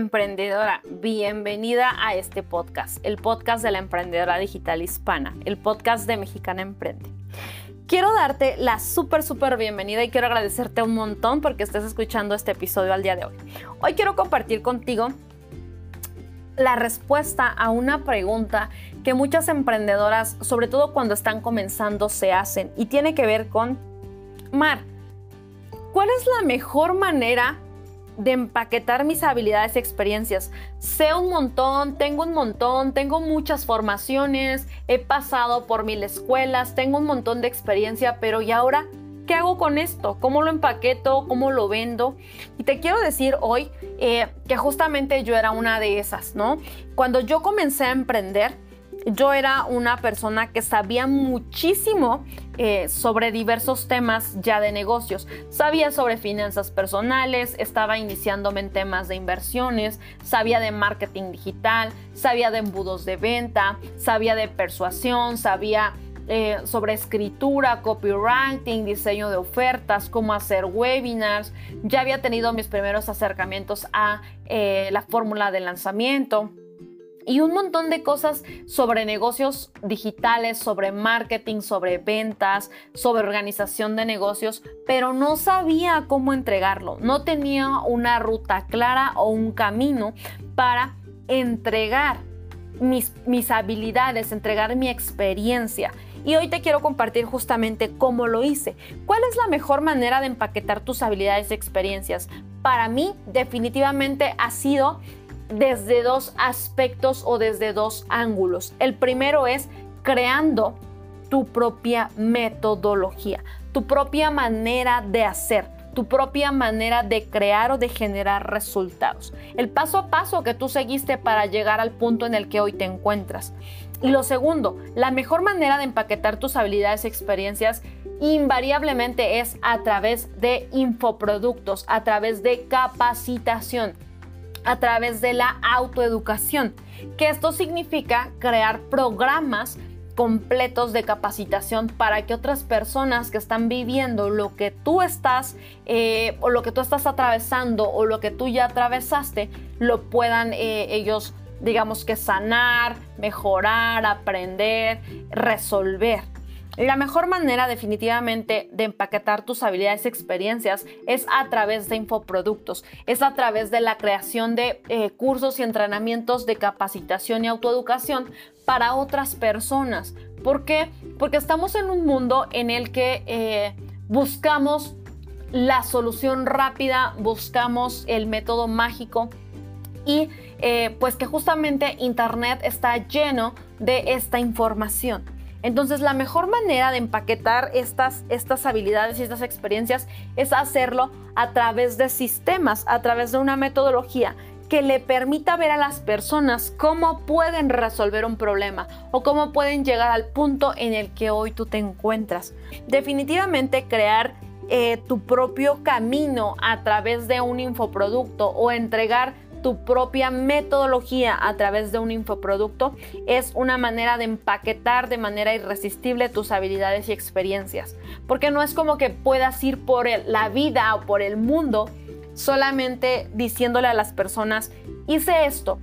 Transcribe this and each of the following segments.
emprendedora, bienvenida a este podcast, el podcast de la emprendedora digital hispana, el podcast de Mexicana Emprende. Quiero darte la súper, súper bienvenida y quiero agradecerte un montón porque estés escuchando este episodio al día de hoy. Hoy quiero compartir contigo la respuesta a una pregunta que muchas emprendedoras, sobre todo cuando están comenzando, se hacen y tiene que ver con, Mar, ¿cuál es la mejor manera de empaquetar mis habilidades y experiencias. Sé un montón, tengo un montón, tengo muchas formaciones, he pasado por mil escuelas, tengo un montón de experiencia, pero ¿y ahora qué hago con esto? ¿Cómo lo empaqueto? ¿Cómo lo vendo? Y te quiero decir hoy eh, que justamente yo era una de esas, ¿no? Cuando yo comencé a emprender, yo era una persona que sabía muchísimo eh, sobre diversos temas ya de negocios. Sabía sobre finanzas personales, estaba iniciándome en temas de inversiones, sabía de marketing digital, sabía de embudos de venta, sabía de persuasión, sabía eh, sobre escritura, copywriting, diseño de ofertas, cómo hacer webinars. Ya había tenido mis primeros acercamientos a eh, la fórmula de lanzamiento y un montón de cosas sobre negocios digitales, sobre marketing, sobre ventas, sobre organización de negocios, pero no sabía cómo entregarlo. No tenía una ruta clara o un camino para entregar mis, mis habilidades, entregar mi experiencia. Y hoy te quiero compartir justamente cómo lo hice. ¿Cuál es la mejor manera de empaquetar tus habilidades y experiencias? Para mí definitivamente ha sido desde dos aspectos o desde dos ángulos. El primero es creando tu propia metodología, tu propia manera de hacer, tu propia manera de crear o de generar resultados. El paso a paso que tú seguiste para llegar al punto en el que hoy te encuentras. Y lo segundo, la mejor manera de empaquetar tus habilidades y experiencias invariablemente es a través de infoproductos, a través de capacitación a través de la autoeducación, que esto significa crear programas completos de capacitación para que otras personas que están viviendo lo que tú estás eh, o lo que tú estás atravesando o lo que tú ya atravesaste lo puedan eh, ellos digamos que sanar, mejorar, aprender, resolver. La mejor manera definitivamente de empaquetar tus habilidades y experiencias es a través de infoproductos, es a través de la creación de eh, cursos y entrenamientos de capacitación y autoeducación para otras personas. ¿Por qué? Porque estamos en un mundo en el que eh, buscamos la solución rápida, buscamos el método mágico y eh, pues que justamente Internet está lleno de esta información. Entonces la mejor manera de empaquetar estas, estas habilidades y estas experiencias es hacerlo a través de sistemas, a través de una metodología que le permita ver a las personas cómo pueden resolver un problema o cómo pueden llegar al punto en el que hoy tú te encuentras. Definitivamente crear eh, tu propio camino a través de un infoproducto o entregar tu propia metodología a través de un infoproducto es una manera de empaquetar de manera irresistible tus habilidades y experiencias. Porque no es como que puedas ir por la vida o por el mundo solamente diciéndole a las personas, hice esto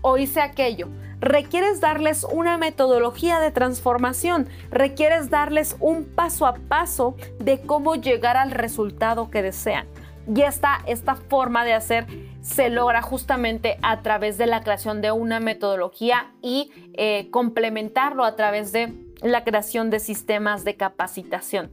o hice aquello. Requieres darles una metodología de transformación, requieres darles un paso a paso de cómo llegar al resultado que desean. Y esta, esta forma de hacer se logra justamente a través de la creación de una metodología y eh, complementarlo a través de la creación de sistemas de capacitación.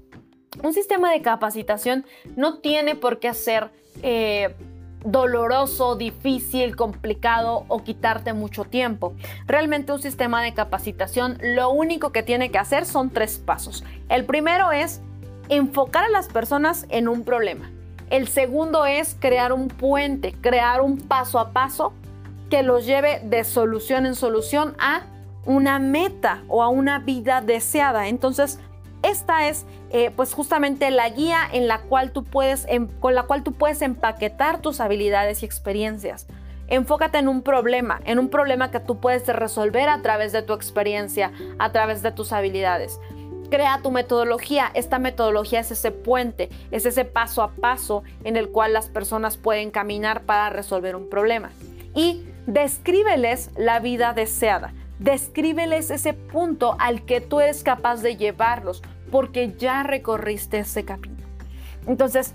Un sistema de capacitación no tiene por qué ser eh, doloroso, difícil, complicado o quitarte mucho tiempo. Realmente un sistema de capacitación lo único que tiene que hacer son tres pasos. El primero es enfocar a las personas en un problema. El segundo es crear un puente, crear un paso a paso que los lleve de solución en solución a una meta o a una vida deseada. Entonces, esta es eh, pues justamente la guía en la cual tú puedes, em, con la cual tú puedes empaquetar tus habilidades y experiencias. Enfócate en un problema, en un problema que tú puedes resolver a través de tu experiencia, a través de tus habilidades. Crea tu metodología. Esta metodología es ese puente, es ese paso a paso en el cual las personas pueden caminar para resolver un problema. y descríbeles la vida deseada. Descríbeles ese punto al que tú eres capaz de llevarlos porque ya recorriste ese camino. Entonces,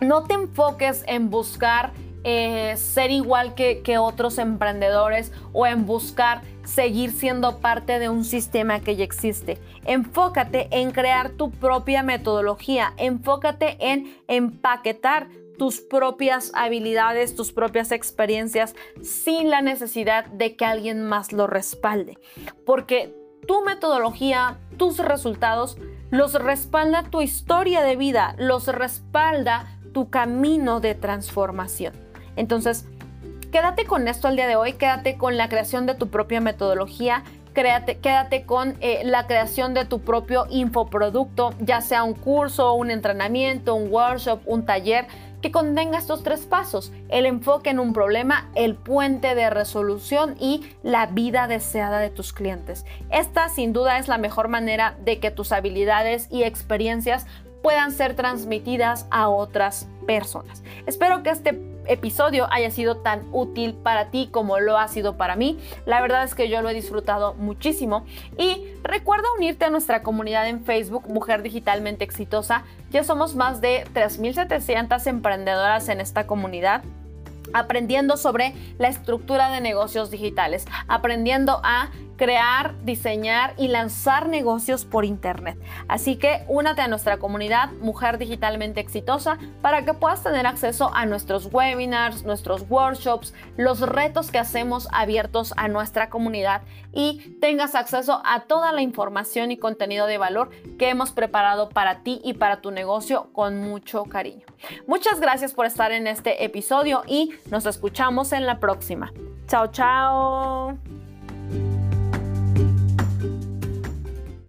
no te enfoques en buscar eh, ser igual que, que otros emprendedores o en buscar seguir siendo parte de un sistema que ya existe. Enfócate en crear tu propia metodología, enfócate en empaquetar tus propias habilidades, tus propias experiencias sin la necesidad de que alguien más lo respalde. Porque tu metodología, tus resultados, los respalda tu historia de vida, los respalda tu camino de transformación. Entonces, quédate con esto al día de hoy, quédate con la creación de tu propia metodología, quédate con eh, la creación de tu propio infoproducto, ya sea un curso, un entrenamiento, un workshop, un taller que contenga estos tres pasos, el enfoque en un problema, el puente de resolución y la vida deseada de tus clientes. Esta sin duda es la mejor manera de que tus habilidades y experiencias puedan ser transmitidas a otras personas. Espero que este episodio haya sido tan útil para ti como lo ha sido para mí. La verdad es que yo lo he disfrutado muchísimo y recuerda unirte a nuestra comunidad en Facebook Mujer Digitalmente Exitosa. Ya somos más de 3.700 emprendedoras en esta comunidad aprendiendo sobre la estructura de negocios digitales, aprendiendo a crear, diseñar y lanzar negocios por Internet. Así que únate a nuestra comunidad Mujer Digitalmente Exitosa para que puedas tener acceso a nuestros webinars, nuestros workshops, los retos que hacemos abiertos a nuestra comunidad y tengas acceso a toda la información y contenido de valor que hemos preparado para ti y para tu negocio con mucho cariño. Muchas gracias por estar en este episodio y nos escuchamos en la próxima. Chao, chao.